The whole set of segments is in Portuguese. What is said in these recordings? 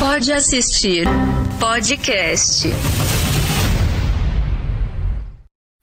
Pode assistir podcast.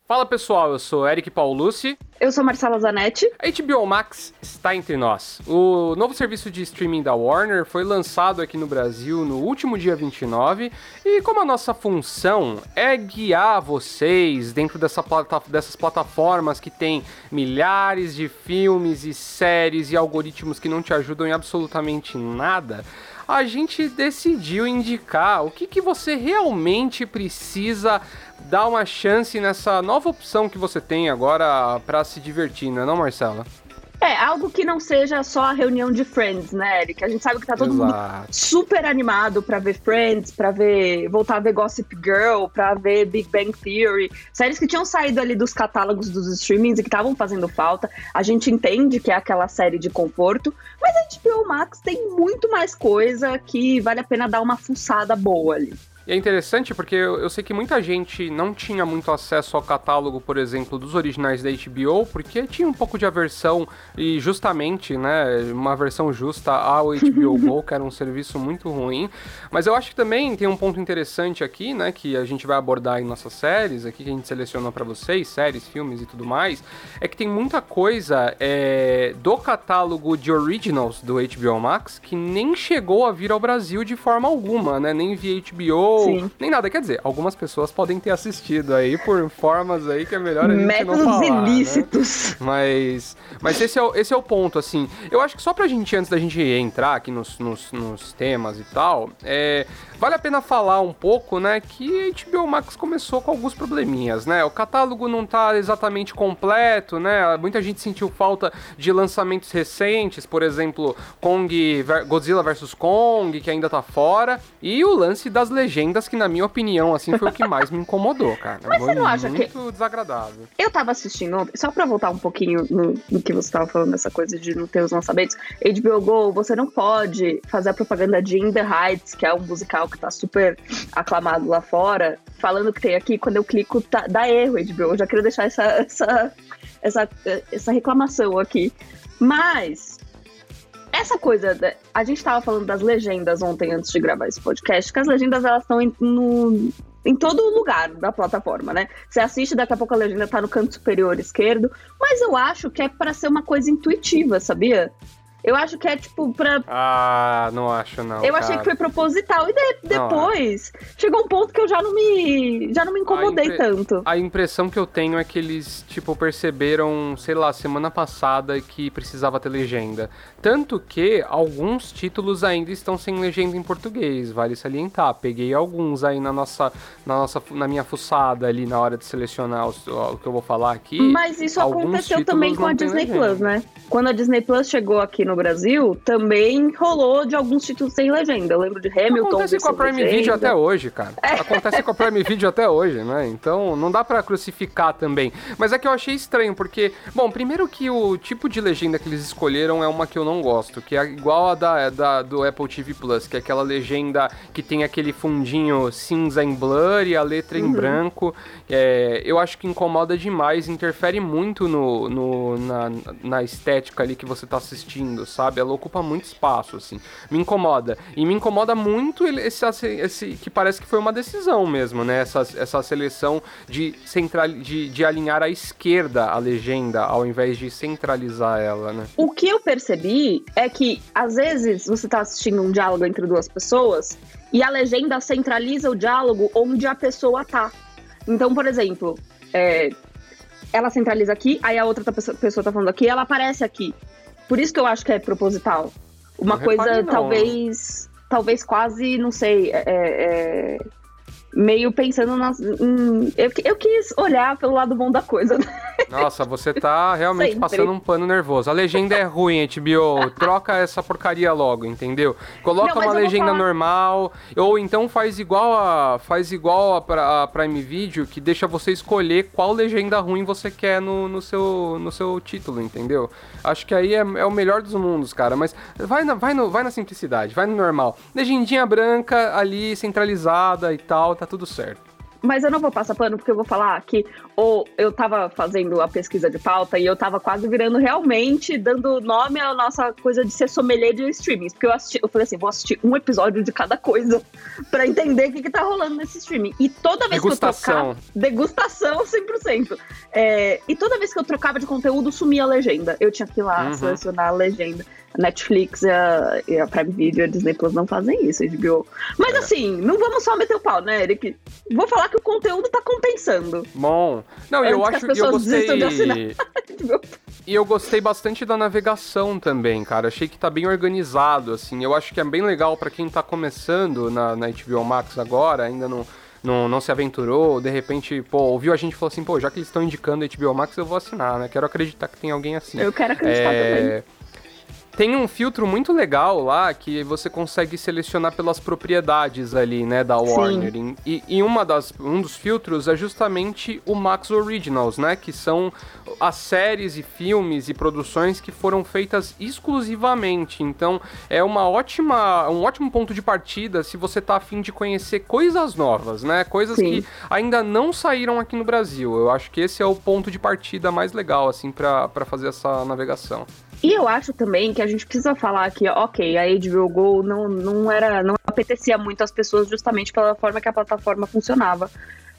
Fala pessoal, eu sou Eric Paulucci. Eu sou Marcela Zanetti. A HBO Max está entre nós. O novo serviço de streaming da Warner foi lançado aqui no Brasil no último dia 29 e como a nossa função é guiar vocês dentro dessa plata dessas plataformas que tem milhares de filmes e séries e algoritmos que não te ajudam em absolutamente nada, a gente decidiu indicar o que, que você realmente precisa dar uma chance nessa nova opção que você tem agora para se divertir, não é não, Marcela? É, algo que não seja só a reunião de Friends, né, Eric? A gente sabe que tá todo Exato. mundo super animado pra ver Friends, pra ver. voltar a ver Gossip Girl, pra ver Big Bang Theory. Séries que tinham saído ali dos catálogos dos streamings e que estavam fazendo falta. A gente entende que é aquela série de conforto, mas a HBO Max tem muito mais coisa que vale a pena dar uma fuçada boa ali. E é interessante porque eu, eu, sei que muita gente não tinha muito acesso ao catálogo, por exemplo, dos originais da HBO, porque tinha um pouco de aversão e justamente, né, uma versão justa ao HBO Go, que era um serviço muito ruim. Mas eu acho que também tem um ponto interessante aqui, né, que a gente vai abordar em nossas séries, aqui que a gente selecionou para vocês, séries, filmes e tudo mais, é que tem muita coisa é, do catálogo de originals do HBO Max que nem chegou a vir ao Brasil de forma alguma, né, nem via HBO Sim. nem nada. Quer dizer, algumas pessoas podem ter assistido aí por formas aí que é melhor a gente Métodos não falar, né? ilícitos. Né? Mas, mas esse, é o, esse é o ponto, assim. Eu acho que só pra gente, antes da gente entrar aqui nos, nos, nos temas e tal, é, vale a pena falar um pouco, né, que HBO Max começou com alguns probleminhas, né? O catálogo não tá exatamente completo, né? Muita gente sentiu falta de lançamentos recentes, por exemplo, Kong, Godzilla vs Kong, que ainda tá fora, e o lance das legendas legendas que, na minha opinião, assim, foi o que mais me incomodou, cara. Mas foi você não acha muito que... desagradável. Eu tava assistindo ontem, só pra voltar um pouquinho no, no que você tava falando, dessa coisa de não ter os lançamentos. HBO Go, você não pode fazer a propaganda de In The Heights, que é um musical que tá super aclamado lá fora, falando que tem aqui, quando eu clico, tá, dá erro, HBO. Eu já queria deixar essa, essa, essa, essa reclamação aqui. Mas essa coisa, a gente tava falando das legendas ontem antes de gravar esse podcast, que as legendas elas estão em, no, em todo lugar da plataforma, né? Você assiste, daqui a pouco a legenda tá no canto superior esquerdo, mas eu acho que é para ser uma coisa intuitiva, sabia? Eu acho que é tipo pra. Ah, não acho não. Eu cara. achei que foi proposital. E de, depois não, chegou um ponto que eu já não me. já não me incomodei a impre... tanto. A impressão que eu tenho é que eles, tipo, perceberam, sei lá, semana passada que precisava ter legenda. Tanto que alguns títulos ainda estão sem legenda em português, vale salientar. Peguei alguns aí na nossa. Na, nossa, na minha fuçada ali na hora de selecionar os, o que eu vou falar aqui. Mas isso aconteceu também com a Disney legenda. Plus, né? Quando a Disney Plus chegou aqui no Brasil, também rolou de alguns títulos sem legenda. Eu lembro de Hamilton. Acontece com a Prime legenda. Video até hoje, cara. É. Acontece com a Prime Video até hoje, né? Então não dá para crucificar também. Mas é que eu achei estranho, porque, bom, primeiro que o tipo de legenda que eles escolheram é uma que eu não gosto, que é igual a da, da do Apple TV Plus, que é aquela legenda que tem aquele fundinho cinza em blur e a letra uhum. em branco. É, eu acho que incomoda demais, interfere muito no, no na, na estética ali que você tá assistindo, sabe? Ela ocupa muito espaço, assim. Me incomoda. E me incomoda muito esse, esse que parece que foi uma decisão mesmo, né? Essa, essa seleção de, central, de, de alinhar à esquerda a legenda, ao invés de centralizar ela, né? O que eu percebi é que, às vezes, você tá assistindo um diálogo entre duas pessoas e a legenda centraliza o diálogo onde a pessoa tá. Então, por exemplo, é, ela centraliza aqui, aí a outra pessoa tá falando aqui, ela aparece aqui. Por isso que eu acho que é proposital. Uma não coisa, talvez. Talvez quase, não sei. É, é, meio pensando nas. Em, eu, eu quis olhar pelo lado bom da coisa. Nossa, você tá realmente Sempre. passando um pano nervoso. A legenda é ruim, HBO. Troca essa porcaria logo, entendeu? Coloca Não, uma legenda normal. Ou então faz igual a. Faz igual a, a Prime Video, que deixa você escolher qual legenda ruim você quer no, no, seu, no seu título, entendeu? Acho que aí é, é o melhor dos mundos, cara. Mas vai na, vai, no, vai na simplicidade, vai no normal. Legendinha branca ali, centralizada e tal, tá tudo certo. mas eu não vou passar pano porque eu vou falar que ou eu tava fazendo a pesquisa de pauta e eu tava quase virando realmente dando nome à nossa coisa de ser sommelier de streamings. Porque eu assisti, eu falei assim, vou assistir um episódio de cada coisa para entender o que, que tá rolando nesse streaming. E toda vez degustação. que eu trocava. Degustação 100%. É, e toda vez que eu trocava de conteúdo, sumia a legenda. Eu tinha que ir lá uhum. selecionar a legenda. Netflix e a, e a Prime Video e a Disney Plus não fazem isso, HBO. Mas é. assim, não vamos só meter o pau, né, Eric? Vou falar que o conteúdo tá compensando. Bom. Não, eu acho que eu gostei. E eu gostei bastante da navegação também, cara. Achei que tá bem organizado, assim. Eu acho que é bem legal para quem tá começando na, na HBO Max agora, ainda não não, não se aventurou, de repente, pô, ouviu a gente e falou assim, pô, já que eles estão indicando HBO Max, eu vou assinar, né? Quero acreditar que tem alguém assim. Eu quero acreditar é... também. Tem um filtro muito legal lá que você consegue selecionar pelas propriedades ali, né, da Warner. E, e uma das, um dos filtros é justamente o Max Originals, né, que são as séries e filmes e produções que foram feitas exclusivamente. Então, é uma ótima, um ótimo ponto de partida se você tá afim de conhecer coisas novas, né, coisas Sim. que ainda não saíram aqui no Brasil. Eu acho que esse é o ponto de partida mais legal, assim, para fazer essa navegação. E eu acho também que a gente precisa falar que, ok, a HBO Go não, não era. não apetecia muito as pessoas justamente pela forma que a plataforma funcionava.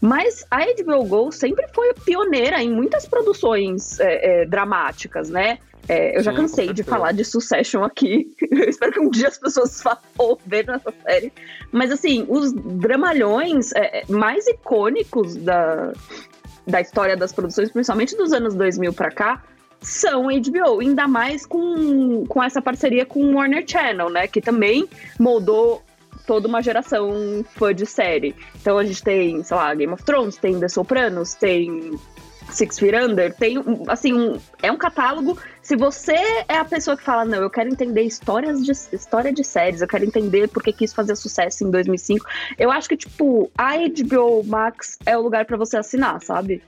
Mas a HBO Go sempre foi pioneira em muitas produções é, é, dramáticas, né? É, eu Sim, já cansei de falar de Succession aqui. Eu espero que um dia as pessoas vejam essa série. Mas, assim, os dramalhões é, é, mais icônicos da, da história das produções, principalmente dos anos 2000 para cá, são HBO, ainda mais com, com essa parceria com o Warner Channel, né? Que também moldou toda uma geração fã de série. Então a gente tem, sei lá, Game of Thrones, tem The Sopranos, tem Six Feet Under, tem, assim, um, é um catálogo. Se você é a pessoa que fala, não, eu quero entender histórias de, história de séries, eu quero entender por que quis fazer sucesso em 2005, eu acho que, tipo, a HBO Max é o lugar para você assinar, sabe?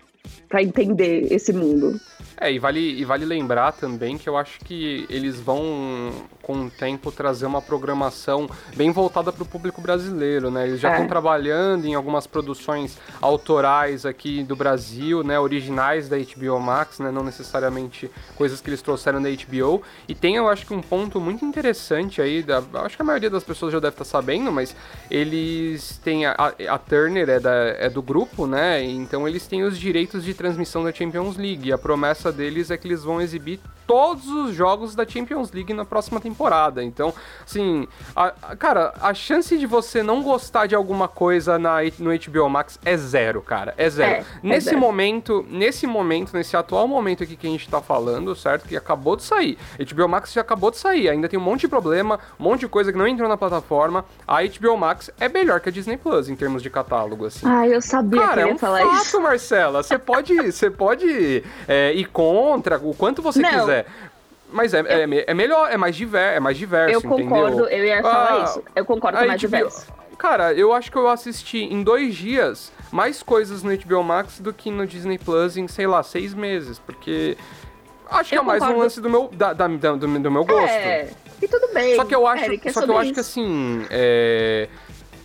Pra entender esse mundo. É, e vale, e vale lembrar também que eu acho que eles vão, com o tempo, trazer uma programação bem voltada para o público brasileiro, né? Eles já estão é. trabalhando em algumas produções autorais aqui do Brasil, né? Originais da HBO Max, né? Não necessariamente coisas que eles trouxeram da HBO. E tem, eu acho que um ponto muito interessante aí, da, acho que a maioria das pessoas já deve estar sabendo, mas eles têm, a, a Turner é, da, é do grupo, né? Então eles têm os direitos de transmissão da Champions League. E a promessa deles é que eles vão exibir todos os jogos da Champions League na próxima temporada. Então, assim, a, a, cara, a chance de você não gostar de alguma coisa na, no HBO Max é zero, cara. É zero. É, nesse é zero. momento, nesse momento, nesse atual momento aqui que a gente tá falando, certo? Que acabou de sair. HBO Max já acabou de sair. Ainda tem um monte de problema, um monte de coisa que não entrou na plataforma. A HBO Max é melhor que a Disney Plus em termos de catálogo, assim. Ah, eu sabia cara, que ia é um falar fato, isso. Marcela. Você pode, você pode é, ir contra o quanto você não. quiser. Mas é, eu, é, é, melhor, é mais, diver, é mais diverso, Eu concordo, entendeu? eu ia falar ah, isso. Eu concordo com mais diverso. Cara, eu acho que eu assisti em dois dias mais coisas no HBO Max do que no Disney Plus em, sei lá, seis meses. Porque acho que eu é mais um lance do meu, da, da, do, do, meu gosto. É, e tudo bem. Só que eu acho, Eric, é só que, eu acho que assim, é,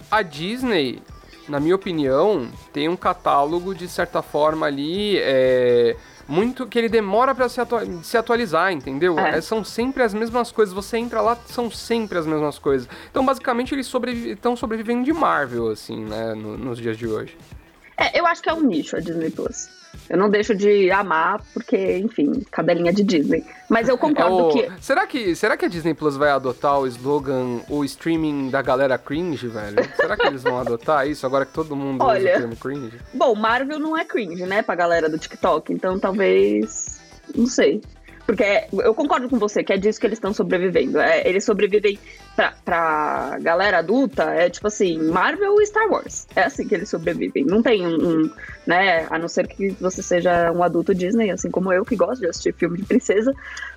a Disney, na minha opinião, tem um catálogo de certa forma ali. É, muito que ele demora para se, se, atualizar, entendeu? É. É, são sempre as mesmas coisas. Você entra lá, são sempre as mesmas coisas. Então, basicamente, eles estão sobrevivendo de Marvel, assim, né, no, nos dias de hoje. É, eu acho que é um nicho a Disney Plus. Eu não deixo de amar, porque, enfim, cadelinha de Disney. Mas eu concordo é o... que. Será que. Será que a Disney Plus vai adotar o slogan o streaming da galera cringe, velho? Será que eles vão adotar isso agora que todo mundo Olha, usa o termo cringe? Bom, Marvel não é cringe, né, pra galera do TikTok, então talvez. Não sei. Porque eu concordo com você que é disso que eles estão sobrevivendo. É, eles sobrevivem pra, pra galera adulta, é tipo assim, Marvel e Star Wars. É assim que eles sobrevivem. Não tem um, um, né? A não ser que você seja um adulto Disney, assim como eu, que gosto de assistir filme de princesa.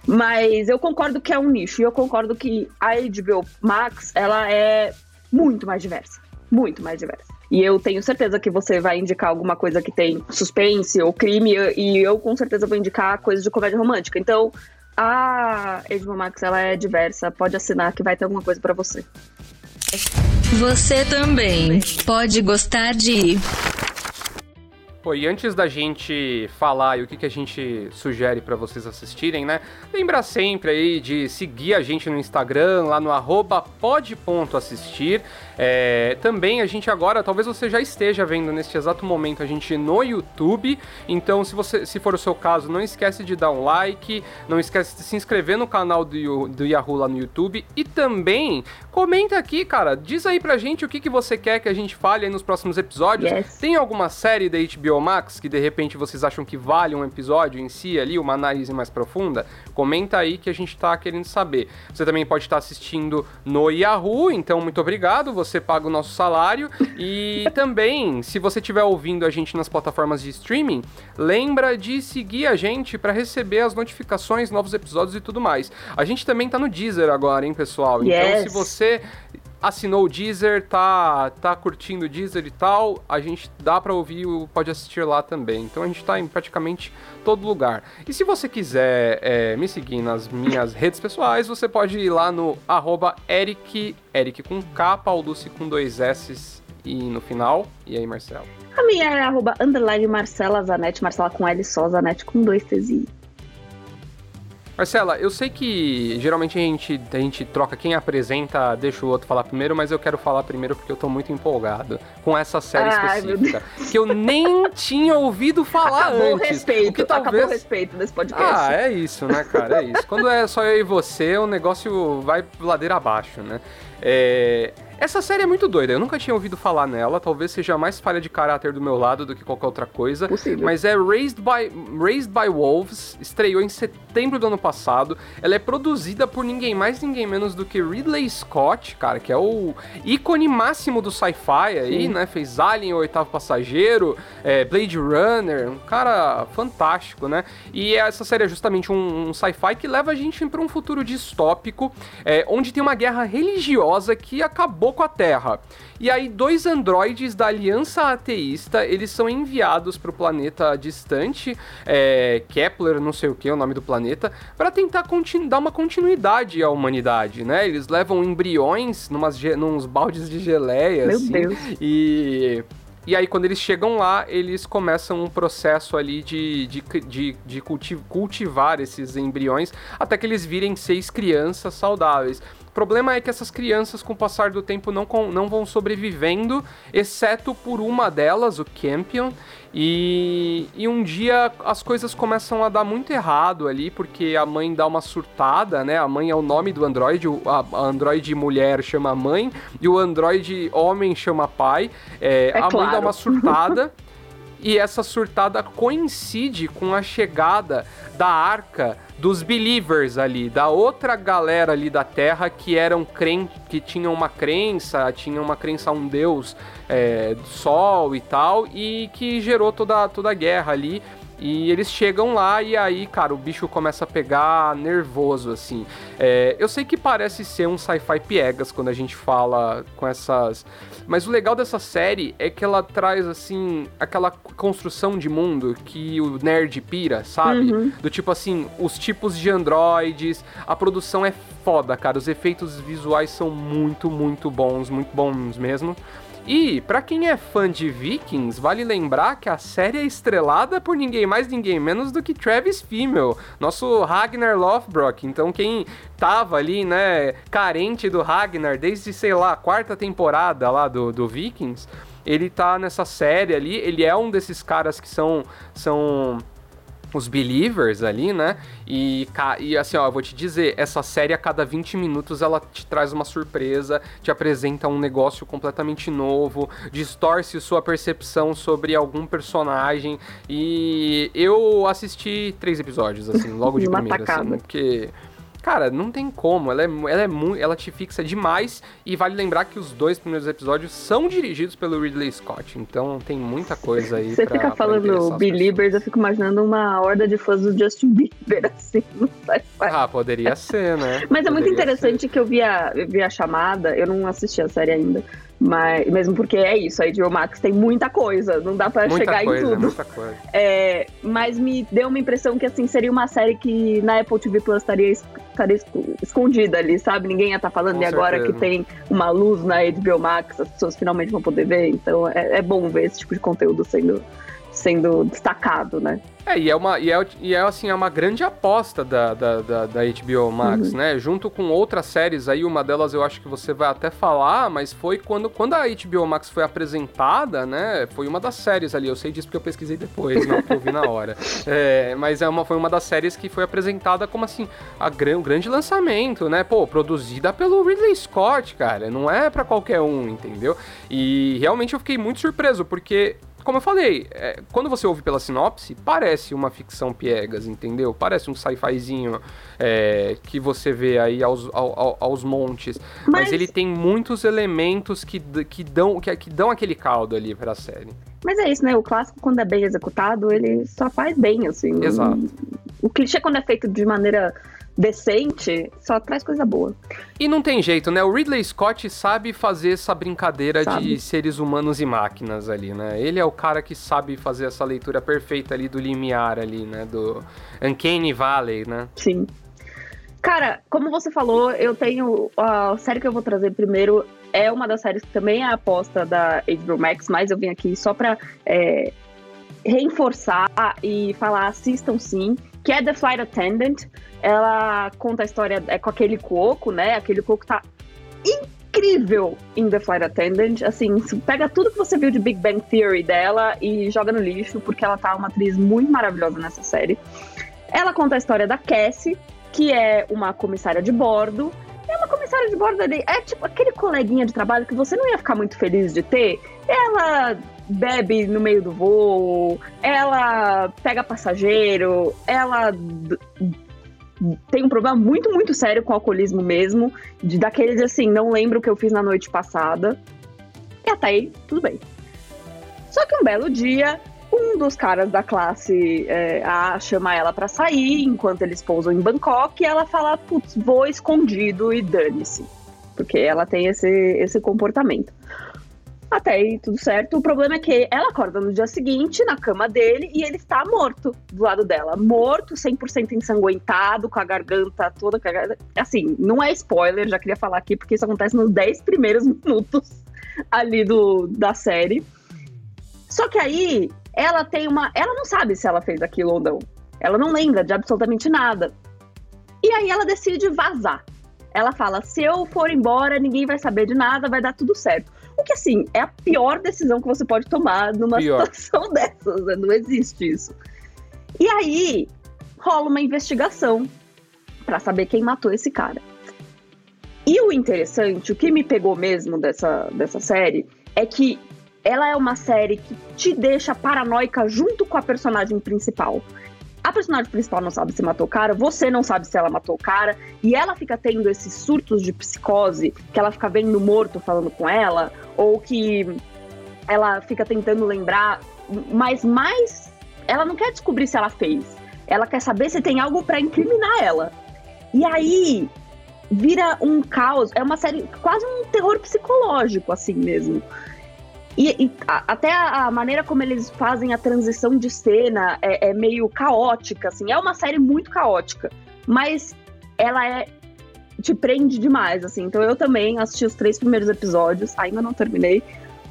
Mas eu concordo que é um nicho. E eu concordo que a HBO Max, ela é muito mais diversa. Muito mais diversa. E eu tenho certeza que você vai indicar alguma coisa que tem suspense ou crime, e eu com certeza vou indicar coisas de comédia romântica. Então, a HBO Max ela é diversa, pode assinar que vai ter alguma coisa para você. Você também pode gostar de Pô, e antes da gente falar e o que, que a gente sugere para vocês assistirem, né? Lembra sempre aí de seguir a gente no Instagram, lá no arroba pod.assistir. É, também a gente agora, talvez você já esteja vendo neste exato momento a gente no YouTube. Então, se você se for o seu caso, não esquece de dar um like, não esquece de se inscrever no canal do, do Yahoo lá no YouTube. E também comenta aqui, cara. Diz aí pra gente o que, que você quer que a gente fale aí nos próximos episódios. Yes. Tem alguma série da HBO Max que de repente vocês acham que vale um episódio em si ali, uma análise mais profunda? Comenta aí que a gente tá querendo saber. Você também pode estar assistindo no Yahoo, então muito obrigado. Você paga o nosso salário. E também, se você estiver ouvindo a gente nas plataformas de streaming, lembra de seguir a gente para receber as notificações, novos episódios e tudo mais. A gente também tá no Deezer agora, hein, pessoal? Então, Yes. se você assinou o Deezer, tá, tá curtindo o Deezer e tal, a gente dá pra ouvir, o- pode assistir lá também. Então a gente tá em praticamente todo lugar. E se você quiser é, me seguir nas minhas redes pessoais, você pode ir lá no arroba Eric, Eric com K, Paulucci com dois S e no final. E aí, Marcelo? A minha é arroba underline Marcela Zanetti, Marcela com L só, Zanetti com dois T's e. Marcela, eu sei que geralmente a gente, a gente troca quem apresenta, deixa o outro falar primeiro, mas eu quero falar primeiro porque eu tô muito empolgado com essa série Ai, específica. Que eu nem tinha ouvido falar Acabou o antes. respeito, o que acabou o talvez... respeito desse podcast. Ah, é isso, né, cara? É isso. Quando é só eu e você, o negócio vai ladeira abaixo, né? É, Essa série é muito doida. Eu nunca tinha ouvido falar nela. Talvez seja mais falha de caráter do meu lado do que qualquer outra coisa. Possível. Mas é Raised by, Raised by Wolves. Estreou em setembro do ano passado. Ela é produzida por ninguém mais, ninguém menos do que Ridley Scott, cara, que é o ícone máximo do sci-fi aí, Sim. né? Fez Alien, o Oitavo Passageiro, é, Blade Runner. Um cara fantástico, né? E essa série é justamente um, um sci-fi que leva a gente para um futuro distópico, é, onde tem uma guerra religiosa que acabou com a Terra. E aí, dois androides da Aliança Ateísta, eles são enviados para o planeta distante, é, Kepler, não sei o que é o nome do planeta, para tentar dar uma continuidade à humanidade, né? Eles levam embriões numas, nos baldes de geleia, Meu assim, Deus. e... E aí, quando eles chegam lá, eles começam um processo ali de, de, de, de culti- cultivar esses embriões até que eles virem seis crianças saudáveis. O problema é que essas crianças, com o passar do tempo, não, com- não vão sobrevivendo, exceto por uma delas, o Campion. E, e um dia as coisas começam a dar muito errado ali, porque a mãe dá uma surtada, né? A mãe é o nome do androide, o- a, a androide mulher chama mãe e o androide homem chama pai. É, É a mãe dá claro. uma surtada. E essa surtada coincide com a chegada da arca dos believers ali, da outra galera ali da Terra que eram crentes, que tinham uma crença, tinham uma crença a um deus é, do sol e tal, e que gerou toda, toda a guerra ali. E eles chegam lá e aí, cara, o bicho começa a pegar nervoso, assim. É, eu sei que parece ser um sci-fi piegas quando a gente fala com essas. Mas o legal dessa série é que ela traz, assim, aquela construção de mundo que o nerd pira, sabe? Uhum. Do tipo assim, os tipos de androides, a produção é foda, cara. Os efeitos visuais são muito, muito bons, muito bons mesmo. E, pra quem é fã de Vikings, vale lembrar que a série é estrelada por ninguém mais, ninguém menos do que Travis Fimmel, nosso Ragnar Lothbrok. Então, quem tava ali, né, carente do Ragnar desde, sei lá, a quarta temporada lá do, do Vikings, ele tá nessa série ali. Ele é um desses caras que são. são os believers ali, né? E, e assim, ó, eu vou te dizer, essa série a cada 20 minutos ela te traz uma surpresa, te apresenta um negócio completamente novo, distorce sua percepção sobre algum personagem. E eu assisti três episódios, assim, logo de primeira, assim, tacada. porque. Cara, não tem como, ela é, ela é muito. Ela te fixa demais. E vale lembrar que os dois primeiros episódios são dirigidos pelo Ridley Scott. Então tem muita coisa aí. Você pra- fica falando Beliebers, eu fico imaginando uma horda de fãs do Justin Bieber, assim. Ah, poderia ser, né? Mas é muito Poderia interessante que eu vi a, eu vi a chamada, eu não assisti a série ainda, mas mesmo porque é isso, a HBO Max tem muita coisa, não dá pra ser. Muita chegar coisa, em tudo. muita coisa. É, mas me deu uma impressão que assim seria uma série que na Apple TV Plus estaria, es- estaria esco- escondida ali, sabe? Ninguém ia estar falando Com e agora certeza. que tem uma luz na HBO Max, as pessoas finalmente vão poder ver. Então é, é bom ver esse tipo de conteúdo sendo sendo destacado, né? É, e é uma, e é, e é, assim, é uma grande aposta da, da, da, da HBO Max, uhum. né? Junto com outras séries aí, uma delas eu acho que você vai até falar, mas foi quando, quando a HBO Max foi apresentada, né? Foi uma das séries ali, eu sei disso porque eu pesquisei depois, não que eu vi na hora. É, mas é uma, foi uma das séries que foi apresentada como, assim, a gran, um grande lançamento, né? Pô, produzida pelo Ridley Scott, cara, não é para qualquer um, entendeu? E realmente eu fiquei muito surpreso, porque como eu falei, é, quando você ouve pela sinopse, parece uma ficção piegas, entendeu? Parece um sci-fizinho é, que você vê aí aos, ao, aos montes. Mas... Mas... ele tem muitos elementos que, que, dão, que, que dão aquele caldo ali pra série. Mas é isso, né? O clássico, quando é bem executado, ele só faz bem, assim. Exato. O clichê, quando é feito de maneira decente, só traz coisa boa. E não tem jeito, né? O Ridley Scott sabe fazer essa brincadeira sabe. de seres humanos e máquinas ali, né? Ele é o cara que sabe fazer essa leitura perfeita ali do limiar ali, né? Do Uncanny Valley, né? Sim. Cara, como você falou, eu tenho. A série que eu vou trazer primeiro é uma das séries que também é aposta da HBO Max, mas eu vim aqui só pra é, reforçar e falar: assistam sim, que é The Flight Attendant. Ela conta a história é com aquele coco, né? Aquele coco tá incrível em The Flight Attendant. Assim, pega tudo que você viu de Big Bang Theory dela e joga no lixo, porque ela tá uma atriz muito maravilhosa nessa série. Ela conta a história da Cassie, que é uma comissária de bordo. É uma comissária de bordo ali, é tipo aquele coleguinha de trabalho que você não ia ficar muito feliz de ter. Ela bebe no meio do voo, ela pega passageiro, ela tem um problema muito, muito sério com o alcoolismo mesmo, de daqueles assim, não lembro o que eu fiz na noite passada. E até aí, tudo bem. Só que um belo dia, um dos caras da classe é, A chama ela para sair enquanto eles pousam em Bangkok e ela fala: putz, vou escondido e dane-se. Porque ela tem esse, esse comportamento. Até aí tudo certo. O problema é que ela acorda no dia seguinte na cama dele e ele está morto do lado dela. Morto, 100% ensanguentado, com a garganta toda. Assim, não é spoiler, já queria falar aqui, porque isso acontece nos 10 primeiros minutos ali do, da série. Só que aí ela tem uma. Ela não sabe se ela fez aquilo ou não. Ela não lembra de absolutamente nada. E aí ela decide vazar. Ela fala: se eu for embora, ninguém vai saber de nada, vai dar tudo certo. O que, assim, é a pior decisão que você pode tomar numa pior. situação dessas, né? Não existe isso. E aí, rola uma investigação para saber quem matou esse cara. E o interessante, o que me pegou mesmo dessa, dessa série, é que ela é uma série que te deixa paranoica junto com a personagem principal a personagem principal não sabe se matou o cara, você não sabe se ela matou o cara, e ela fica tendo esses surtos de psicose, que ela fica vendo morto falando com ela, ou que ela fica tentando lembrar, mas mais ela não quer descobrir se ela fez. Ela quer saber se tem algo para incriminar ela. E aí vira um caos, é uma série quase um terror psicológico assim mesmo. E, e a, até a, maneira como eles fazem a transição de cena é, é, meio caótica, assim. É uma série muito caótica, mas ela é te prende demais, assim. Então eu também assisti os três primeiros episódios, ainda não terminei.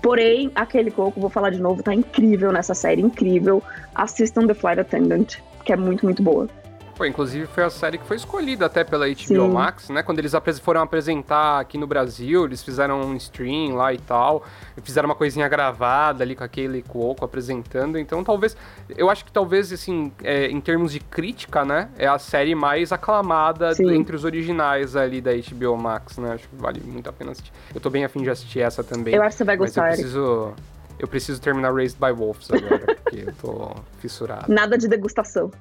Porém, aquele coco, vou falar de novo, tá incrível nessa série, incrível. Assistam The Flight Attendant, que é muito, muito boa. Pô, inclusive foi a série que foi escolhida até pela HBO Sim. Max, né? Quando eles foram apresentar aqui no Brasil, eles fizeram um stream lá e tal, fizeram uma coisinha gravada ali com aquele Cuoco apresentando. Então, talvez, eu acho que talvez, assim, é, em termos de crítica, né? É a série mais aclamada Sim. entre os originais ali da HBO Max, né? Acho que vale muito a pena assistir. Eu tô bem afim de assistir essa também. Eu acho que você vai gostar. Eu preciso... Eu preciso terminar Raised by Wolves agora, porque eu tô fissurado. Nada de degustação.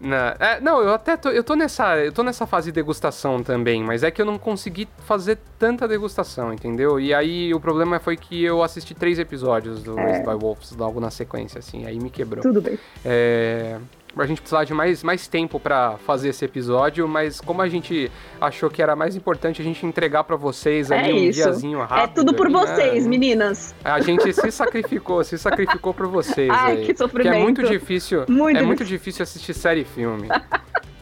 Não, é, não, eu até tô, eu tô nessa, eu tô nessa fase de degustação também, mas é que eu não consegui fazer tanta degustação, entendeu? E aí o problema foi que eu assisti três episódios do é. Raised by Wolves logo na sequência, assim, aí me quebrou. Tudo bem. É, a gente precisava de mais, mais tempo para fazer esse episódio, mas como a gente achou que era mais importante a gente entregar para vocês ali é um isso. diazinho é rápido. É tudo por ali, vocês, né? meninas. A gente se sacrificou, se sacrificou para vocês. Ai, aí, que sofrimento. Que é muito difícil. Muito é muito difícil assistir série e filme.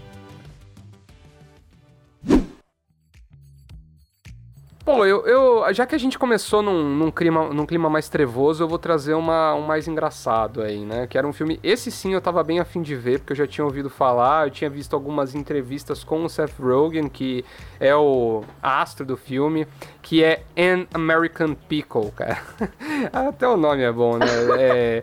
Pô, eu, eu, já que a gente começou num, num, clima, num clima mais trevoso, eu vou trazer uma, um mais engraçado aí, né? Que era um filme. Esse sim eu tava bem afim de ver, porque eu já tinha ouvido falar, eu tinha visto algumas entrevistas com o Seth Rogen, que é o astro do filme, que é An American Pickle, cara. Até o nome é bom, né? É,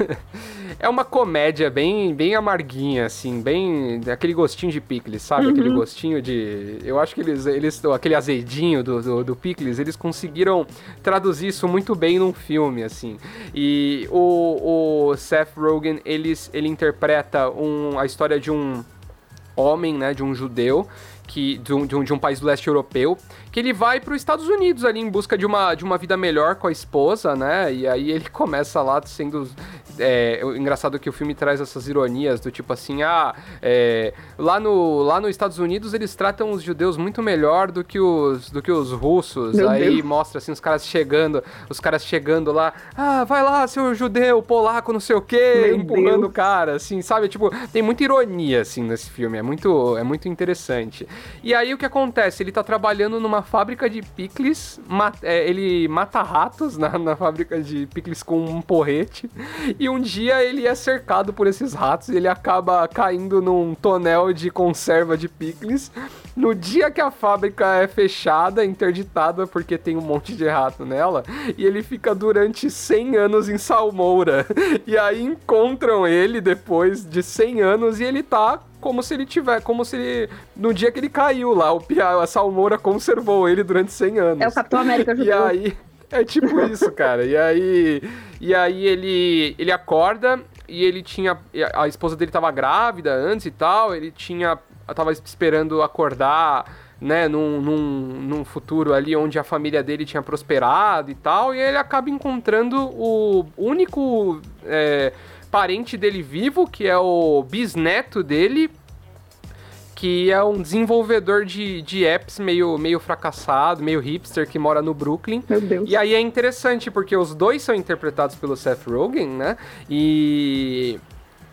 é uma comédia bem, bem amarguinha, assim, bem. aquele gostinho de picles, sabe? Uhum. Aquele gostinho de. Eu acho que eles. eles aquele azedinho do, do, do picles, eles conseguiram traduzir isso muito bem num filme, assim. E o, o Seth Rogen, ele, ele interpreta um, a história de um homem, né? De um judeu que de um, de um, de um país do leste europeu, que ele vai para os Estados Unidos ali em busca de uma, de uma vida melhor com a esposa, né? E aí ele começa lá sendo. É, engraçado que o filme traz essas ironias do tipo assim, ah, é, lá, no, lá nos Estados Unidos eles tratam os judeus muito melhor do que os, do que os russos. Meu aí Deus. mostra assim os caras chegando, os caras chegando lá, ah, vai lá, seu judeu, polaco, não sei o quê, Meu empurrando Deus. o cara, assim, sabe? Tipo, tem muita ironia assim nesse filme, é muito, é muito interessante. E aí o que acontece? Ele tá trabalhando numa fábrica de picles, é, ele mata ratos na, na fábrica de picles com um porrete, e um dia ele é cercado por esses ratos e ele acaba caindo num tonel de conserva de picles. No dia que a fábrica é fechada, interditada, porque tem um monte de rato nela, e ele fica durante 100 anos em Salmoura. E aí encontram ele depois de 100 anos e ele tá como se ele tiver, como se ele, no dia que ele caiu lá, o Pia, a Salmoura conservou ele durante 100 anos. É o Capitão América E aí, é tipo isso, cara. E aí, e aí ele, ele acorda e ele tinha, a esposa dele tava grávida antes e tal, ele tinha, tava esperando acordar né, num, num, num, futuro ali onde a família dele tinha prosperado e tal, e ele acaba encontrando o único é, parente dele vivo, que é o bisneto dele, que é um desenvolvedor de, de apps meio, meio fracassado, meio hipster, que mora no Brooklyn. Meu Deus. E aí é interessante, porque os dois são interpretados pelo Seth Rogen, né? E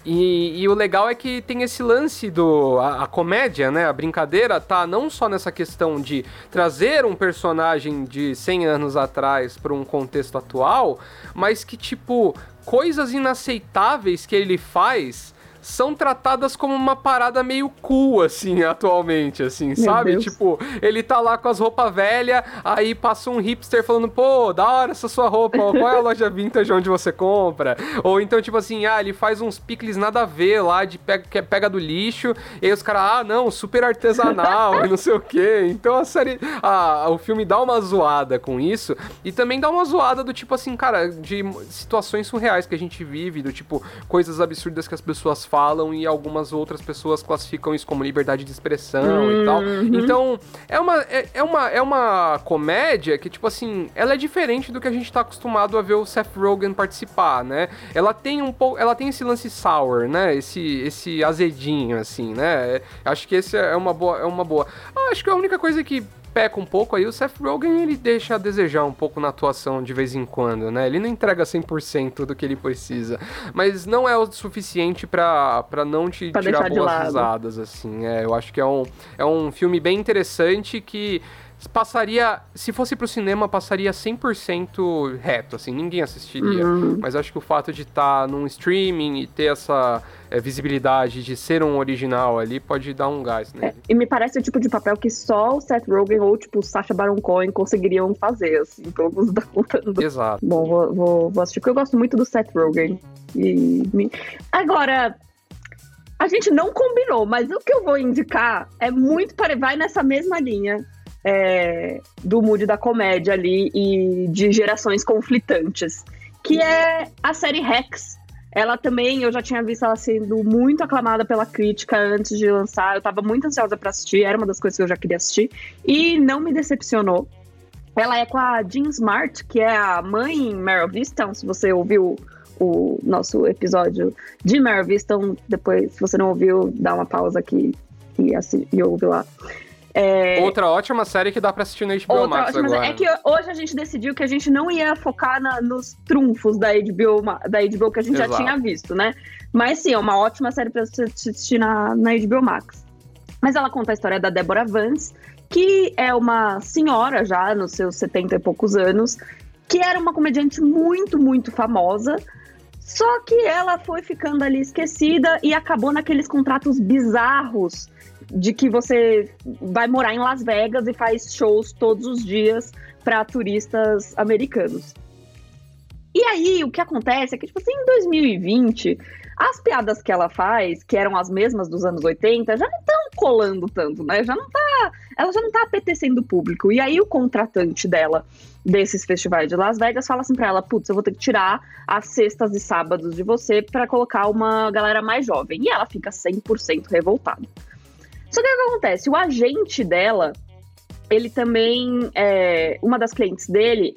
e, e, o legal é que tem esse lance do. A, a, comédia, né? A brincadeira tá não só nessa questão de trazer um personagem de 100 anos atrás para um contexto atual, mas que, tipo, coisas inaceitáveis que ele faz são tratadas como uma parada meio cool, assim, atualmente, assim, Meu sabe? Deus. Tipo, ele tá lá com as roupas velhas, aí passa um hipster falando, pô, da hora essa sua roupa, qual é a loja vintage onde você compra? Ou então, tipo assim, ah, ele faz uns picles nada a ver lá, de pega, que pega do lixo, e aí os caras, ah, não, super artesanal, e não sei o quê. Então a série, a, o filme dá uma zoada com isso, e também dá uma zoada do tipo assim, cara, de situações surreais que a gente vive, do tipo, coisas absurdas que as pessoas falam e algumas outras pessoas classificam isso como liberdade de expressão uhum. e tal. Uhum. Então, é uma, é, é, uma, é uma comédia que, tipo assim, ela é diferente do que a gente tá acostumado a ver o Seth Rogen participar, né? Ela tem um pouco. Ela tem esse lance sour, né? Esse, esse azedinho, assim, né? Acho que esse é uma boa. É uma boa. Acho que a única coisa que peca um pouco aí, o Seth Rogen ele deixa a desejar um pouco na atuação de vez em quando, né? Ele não entrega 100% do que ele precisa, mas não é o suficiente para não te pra tirar boas risadas, assim. É, eu acho que é um, é um filme bem interessante que passaria, se fosse pro cinema, passaria 100% reto, assim, ninguém assistiria. Uhum. Mas acho que o fato de estar tá num streaming e ter essa é, visibilidade de ser um original ali pode dar um gás, né? É, e me parece o tipo de papel que só o Seth Rogen ou, tipo, o Sacha Baron Cohen conseguiriam fazer, assim, pelo que você tá contando. Exato. Bom, vou, vou, vou assistir, porque eu gosto muito do Seth Rogen. E. Agora, a gente não combinou, mas o que eu vou indicar é muito para vai nessa mesma linha é, do mood da comédia ali e de gerações conflitantes, que é a série Rex. Ela também, eu já tinha visto ela sendo muito aclamada pela crítica antes de lançar. Eu tava muito ansiosa para assistir, era uma das coisas que eu já queria assistir. E não me decepcionou. Ela é com a Jean Smart, que é a mãe Meryl Viston. Se você ouviu o nosso episódio de Meryl Viston, depois, se você não ouviu, dá uma pausa aqui e, e ouve lá. É... Outra ótima série que dá pra assistir no HBO Outra Max ótima... agora. É que hoje a gente decidiu que a gente não ia focar na, nos trunfos da HBO, da HBO que a gente Exato. já tinha visto, né? Mas sim, é uma ótima série pra assistir na, na HBO Max. Mas ela conta a história da Deborah Vance, que é uma senhora já nos seus 70 e poucos anos, que era uma comediante muito, muito famosa. Só que ela foi ficando ali esquecida e acabou naqueles contratos bizarros de que você vai morar em Las Vegas e faz shows todos os dias para turistas americanos. E aí, o que acontece é que, tipo assim, em 2020, as piadas que ela faz, que eram as mesmas dos anos 80, já não estão colando tanto, né? Já não tá. Ela já não tá apetecendo o público. E aí o contratante dela desses festivais de Las Vegas fala assim pra ela: putz, eu vou ter que tirar as sextas e sábados de você para colocar uma galera mais jovem. E ela fica 100% revoltada. Só que o que acontece? O agente dela, ele também. É, uma das clientes dele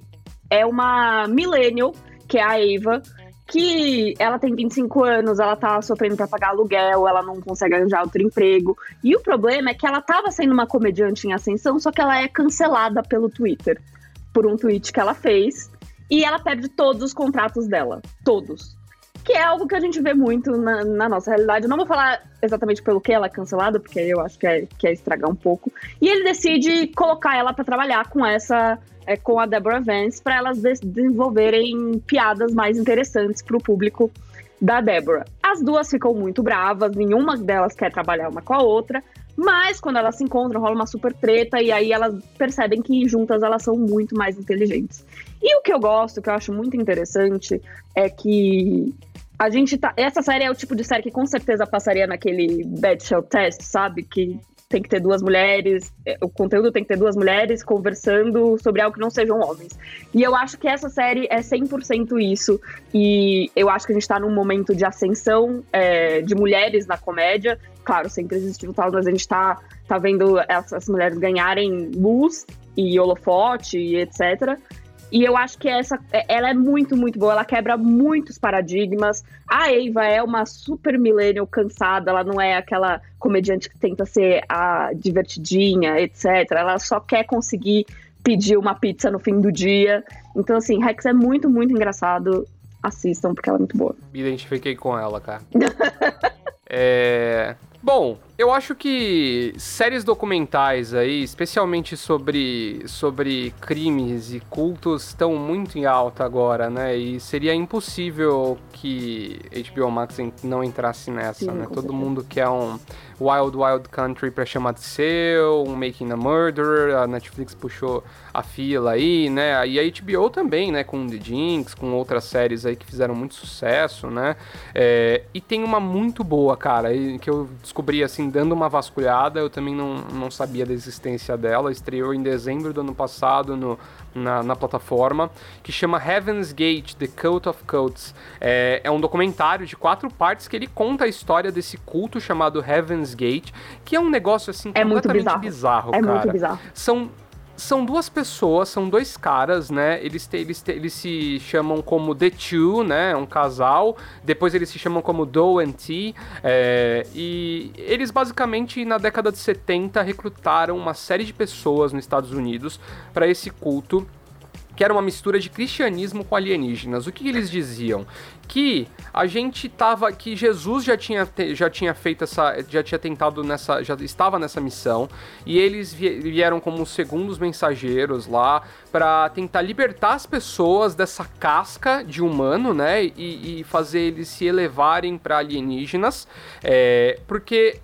é uma millennial, que é a Eva que ela tem 25 anos, ela tá sofrendo para pagar aluguel, ela não consegue arranjar outro emprego. E o problema é que ela tava sendo uma comediante em ascensão, só que ela é cancelada pelo Twitter por um tweet que ela fez e ela perde todos os contratos dela, todos. Que é algo que a gente vê muito na, na nossa realidade. Eu não vou falar exatamente pelo que ela é cancelada, porque eu acho que é, que é estragar um pouco. E ele decide colocar ela para trabalhar com essa é, com a Deborah Vance para elas desenvolverem piadas mais interessantes para o público da Deborah. As duas ficam muito bravas, nenhuma delas quer trabalhar uma com a outra, mas quando elas se encontram rola uma super treta e aí elas percebem que juntas elas são muito mais inteligentes. E o que eu gosto, que eu acho muito interessante, é que a gente tá. Essa série é o tipo de série que com certeza passaria naquele Bad Shell Test, sabe? Que tem que ter duas mulheres, é, o conteúdo tem que ter duas mulheres conversando sobre algo que não sejam homens. E eu acho que essa série é 100% isso, e eu acho que a gente tá num momento de ascensão é, de mulheres na comédia. Claro, sempre existiu tal, mas a gente tá, tá vendo essas mulheres ganharem luz e holofote e etc. E eu acho que essa, ela é muito, muito boa. Ela quebra muitos paradigmas. A Eva é uma super millennial cansada. Ela não é aquela comediante que tenta ser a divertidinha, etc. Ela só quer conseguir pedir uma pizza no fim do dia. Então, assim, Rex é muito, muito engraçado. Assistam, porque ela é muito boa. Me identifiquei com ela, cara. é... Bom, eu acho que séries documentais aí, especialmente sobre, sobre crimes e cultos, estão muito em alta agora, né? E seria impossível que HBO Max não entrasse nessa, Sim, né? Todo mundo quer um Wild Wild Country pra chamar de seu, um Making a Murderer, a Netflix puxou a fila aí, né? E a HBO também, né? Com The Jinx, com outras séries aí que fizeram muito sucesso, né? É, e tem uma muito boa, cara, que eu descobri assim assim, dando uma vasculhada, eu também não, não sabia da existência dela. Estreou em dezembro do ano passado no, na, na plataforma, que chama Heaven's Gate, The Cult of Cults. É, é um documentário de quatro partes que ele conta a história desse culto chamado Heaven's Gate, que é um negócio assim é completamente bizarro. bizarro, é cara. Muito bizarro. São são duas pessoas, são dois caras, né? Eles, te, eles, te, eles se chamam como The Two, né? Um casal. Depois eles se chamam como Doe and T. É, e eles basicamente, na década de 70, recrutaram uma série de pessoas nos Estados Unidos para esse culto que era uma mistura de cristianismo com alienígenas. O que, eles diziam? Que a gente tava, que Jesus já tinha, já tinha feito essa, já tinha tentado nessa, já estava nessa missão e eles vieram como segundos mensageiros lá para tentar libertar as pessoas dessa casca de humano, né, e, e fazer eles se elevarem para alienígenas, é, porque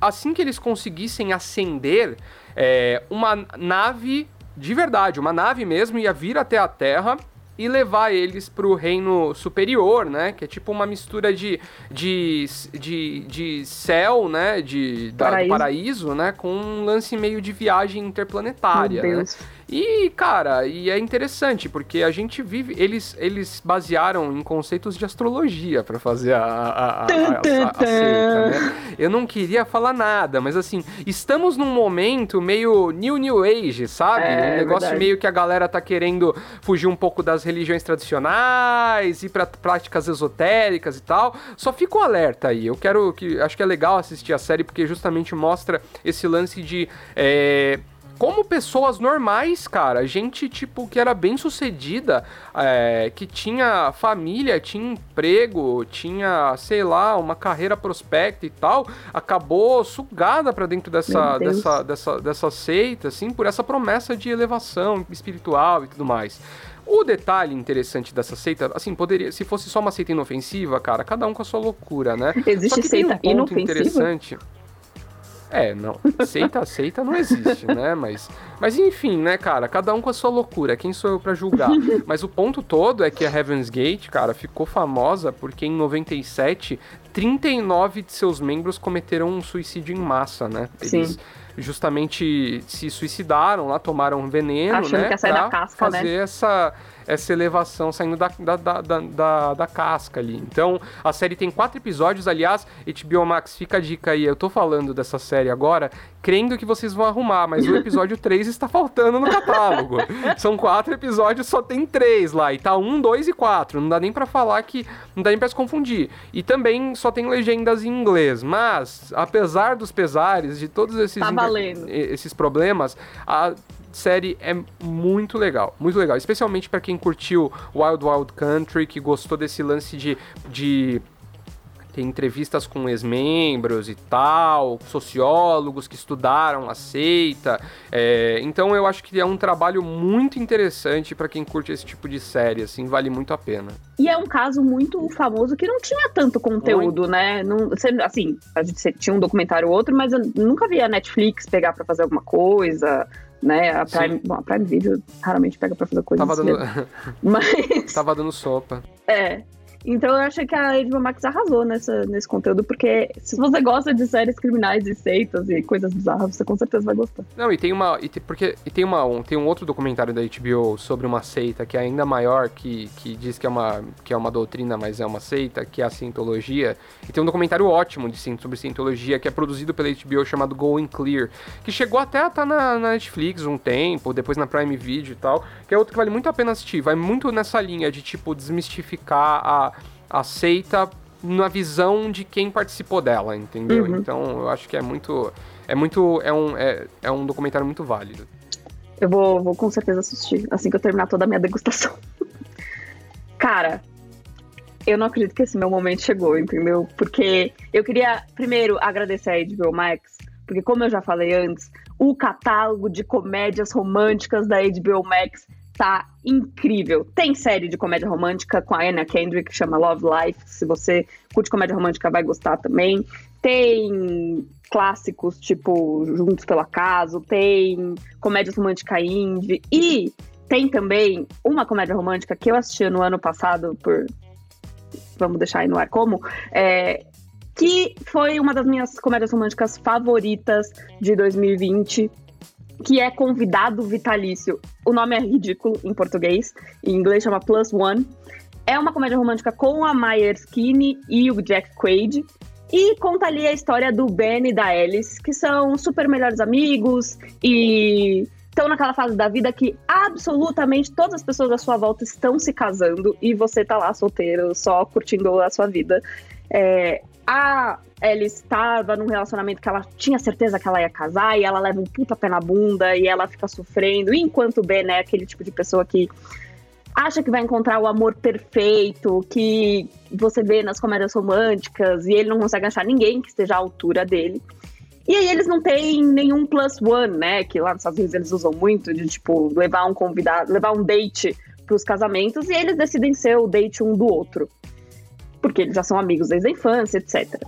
assim que eles conseguissem ascender é, uma nave de verdade, uma nave mesmo ia vir até a Terra e levar eles para o reino superior, né? Que é tipo uma mistura de, de, de, de céu, né? De, paraíso. Da, paraíso, né? Com um lance meio de viagem interplanetária, Meu Deus. Né? E, cara, e é interessante, porque a gente vive. Eles, eles basearam em conceitos de astrologia para fazer a, a, a, a, né? Eu não queria falar nada, mas assim, estamos num momento meio New New Age, sabe? É, um negócio verdade. meio que a galera tá querendo fugir um pouco das religiões tradicionais, ir para práticas esotéricas e tal. Só fico alerta aí. Eu quero que. Acho que é legal assistir a série porque justamente mostra esse lance de. É, como pessoas normais, cara. Gente, tipo, que era bem sucedida, é, que tinha família, tinha emprego, tinha, sei lá, uma carreira prospecta e tal, acabou sugada para dentro dessa, dessa, dessa, dessa seita, assim, por essa promessa de elevação espiritual e tudo mais. O detalhe interessante dessa seita, assim, poderia, se fosse só uma seita inofensiva, cara, cada um com a sua loucura, né? Existe seita um inofensiva? interessante. É, não. Seita, seita não existe, né? Mas, mas enfim, né, cara? Cada um com a sua loucura. Quem sou eu para julgar? mas o ponto todo é que a Heaven's Gate, cara, ficou famosa porque em 97, 39 de seus membros cometeram um suicídio em massa, né? Eles Sim. justamente se suicidaram lá, tomaram veneno, Achando né? Que ia sair da casca, fazer né? essa essa elevação saindo da, da, da, da, da casca ali. Então, a série tem quatro episódios, aliás, HBO Max, fica a dica aí, eu tô falando dessa série agora, crendo que vocês vão arrumar, mas o episódio 3 está faltando no catálogo. São quatro episódios, só tem três lá, e tá um, dois e quatro, não dá nem para falar que, não dá nem pra se confundir. E também só tem legendas em inglês, mas, apesar dos pesares, de todos esses, tá esses problemas, a série é muito legal, muito legal, especialmente para quem curtiu Wild Wild Country, que gostou desse lance de, de tem entrevistas com ex-membros e tal, sociólogos que estudaram a seita. É, então eu acho que é um trabalho muito interessante para quem curte esse tipo de série, assim, vale muito a pena. E é um caso muito famoso que não tinha tanto conteúdo, muito. né? Não, assim, a gente tinha um documentário ou outro, mas eu nunca vi a Netflix pegar para fazer alguma coisa né? A Prime, bom, a Prime Video raramente pega pra fazer coisas Tava dando... Mas... Tava dando sopa. É, então eu achei que a HBO Max arrasou nessa, nesse conteúdo, porque se você gosta de séries criminais e seitas e coisas bizarras, você com certeza vai gostar. Não, e tem uma. E te, porque, e tem, uma, um, tem um outro documentário da HBO sobre uma seita que é ainda maior, que, que diz que é, uma, que é uma doutrina, mas é uma seita, que é a Cientologia. E tem um documentário ótimo de, sobre Cientologia, que é produzido pela HBO, chamado Going Clear, que chegou até a estar tá na, na Netflix um tempo, depois na Prime Video e tal, que é outro que vale muito a pena assistir. Vai muito nessa linha de, tipo, desmistificar a aceita na visão de quem participou dela, entendeu? Uhum. Então eu acho que é muito. É muito. É um, é, é um documentário muito válido. Eu vou, vou com certeza assistir assim que eu terminar toda a minha degustação. Cara, eu não acredito que esse meu momento chegou, entendeu? Porque eu queria, primeiro, agradecer a HBO Max, porque como eu já falei antes, o catálogo de comédias românticas da HBO Max tá incrível. Tem série de comédia romântica com a Anna Kendrick que chama Love Life. Se você curte comédia romântica, vai gostar também. Tem clássicos tipo Juntos pelo Acaso, tem comédia romântica indie e tem também uma comédia romântica que eu assisti no ano passado por vamos deixar aí no ar como é, que foi uma das minhas comédias românticas favoritas de 2020 que é convidado vitalício. O nome é ridículo em português, em inglês chama Plus One. É uma comédia romântica com a Maya Erskine e o Jack Quaid. E conta ali a história do Ben e da Alice, que são super melhores amigos e estão naquela fase da vida que absolutamente todas as pessoas à sua volta estão se casando e você tá lá solteiro, só curtindo a sua vida. É, a ela estava num relacionamento que ela tinha certeza que ela ia casar e ela leva um puta pé na bunda e ela fica sofrendo. Enquanto o Ben é aquele tipo de pessoa que acha que vai encontrar o amor perfeito, que você vê nas comédias românticas e ele não consegue achar ninguém que esteja à altura dele. E aí eles não têm nenhum plus one, né? Que lá nos Estados Unidos eles usam muito de tipo levar um convidado, levar um date para os casamentos e eles decidem ser o date um do outro. Porque eles já são amigos desde a infância, etc.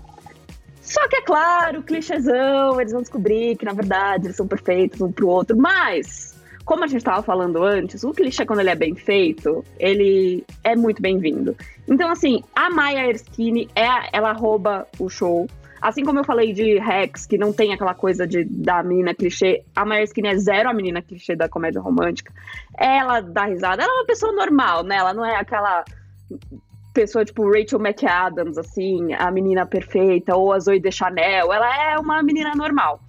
Só que é claro, clichêzão, eles vão descobrir que na verdade eles são perfeitos um pro outro, mas como a gente estava falando antes, o clichê quando ele é bem feito, ele é muito bem-vindo. Então assim, a Maya Erskine é ela rouba o show. Assim como eu falei de Rex, que não tem aquela coisa de da menina clichê, a Maya Erskine é zero a menina clichê da comédia romântica. Ela dá risada, ela é uma pessoa normal, né? Ela não é aquela pessoa tipo Rachel McAdams, assim, a menina perfeita, ou a Zoe de Chanel, ela é uma menina normal.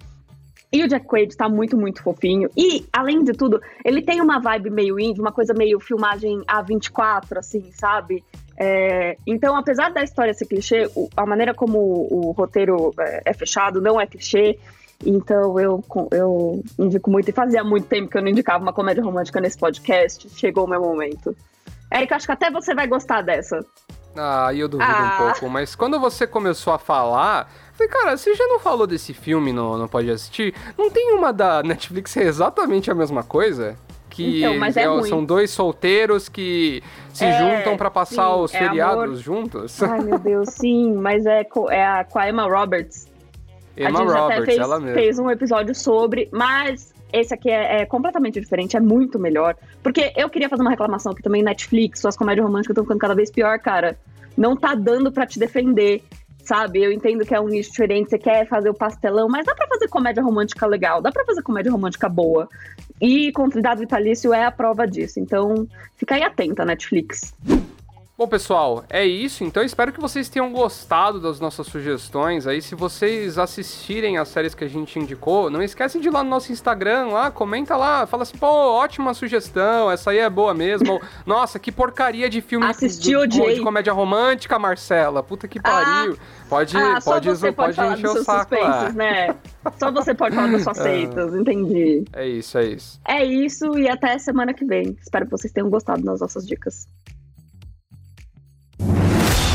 E o Jack Quaid tá muito, muito fofinho. E, além de tudo, ele tem uma vibe meio indie, uma coisa meio filmagem A24, assim, sabe? É, então, apesar da história ser clichê, a maneira como o, o roteiro é, é fechado não é clichê. Então eu, eu indico muito, e fazia muito tempo que eu não indicava uma comédia romântica nesse podcast. Chegou o meu momento. Érica, acho que até você vai gostar dessa. Ah, eu duvido ah. um pouco, mas quando você começou a falar, falei, cara, você já não falou desse filme no, no Pode Assistir? Não tem uma da Netflix que é exatamente a mesma coisa? Que então, é é, são dois solteiros que se é, juntam para passar sim, os é feriados amor. juntos. Ai, meu Deus, sim, mas é, é a, com a Emma Roberts. Emma a gente Roberts, até fez, ela mesma. fez um episódio sobre, mas esse aqui é, é, completamente diferente, é muito melhor. Porque eu queria fazer uma reclamação aqui também, Netflix, suas comédias românticas estão ficando cada vez pior, cara. Não tá dando para te defender, sabe? Eu entendo que é um nicho diferente, você quer fazer o pastelão, mas dá pra fazer comédia romântica legal, dá pra fazer comédia romântica boa. E Convidado Vitalício é a prova disso. Então, fica aí atenta, Netflix. Bom, pessoal, é isso. Então, espero que vocês tenham gostado das nossas sugestões. Aí, se vocês assistirem as séries que a gente indicou, não esquece de ir lá no nosso Instagram, lá, comenta lá, fala assim, pô, ótima sugestão, essa aí é boa mesmo. Nossa, que porcaria de filme Assisti, de, de comédia romântica, Marcela. Puta que pariu. Ah, pode, ah, pode, pode, pode encher o saco né? Só você pode falar das suas seitas, entendi. É isso, é isso. É isso e até semana que vem. Espero que vocês tenham gostado das nossas dicas.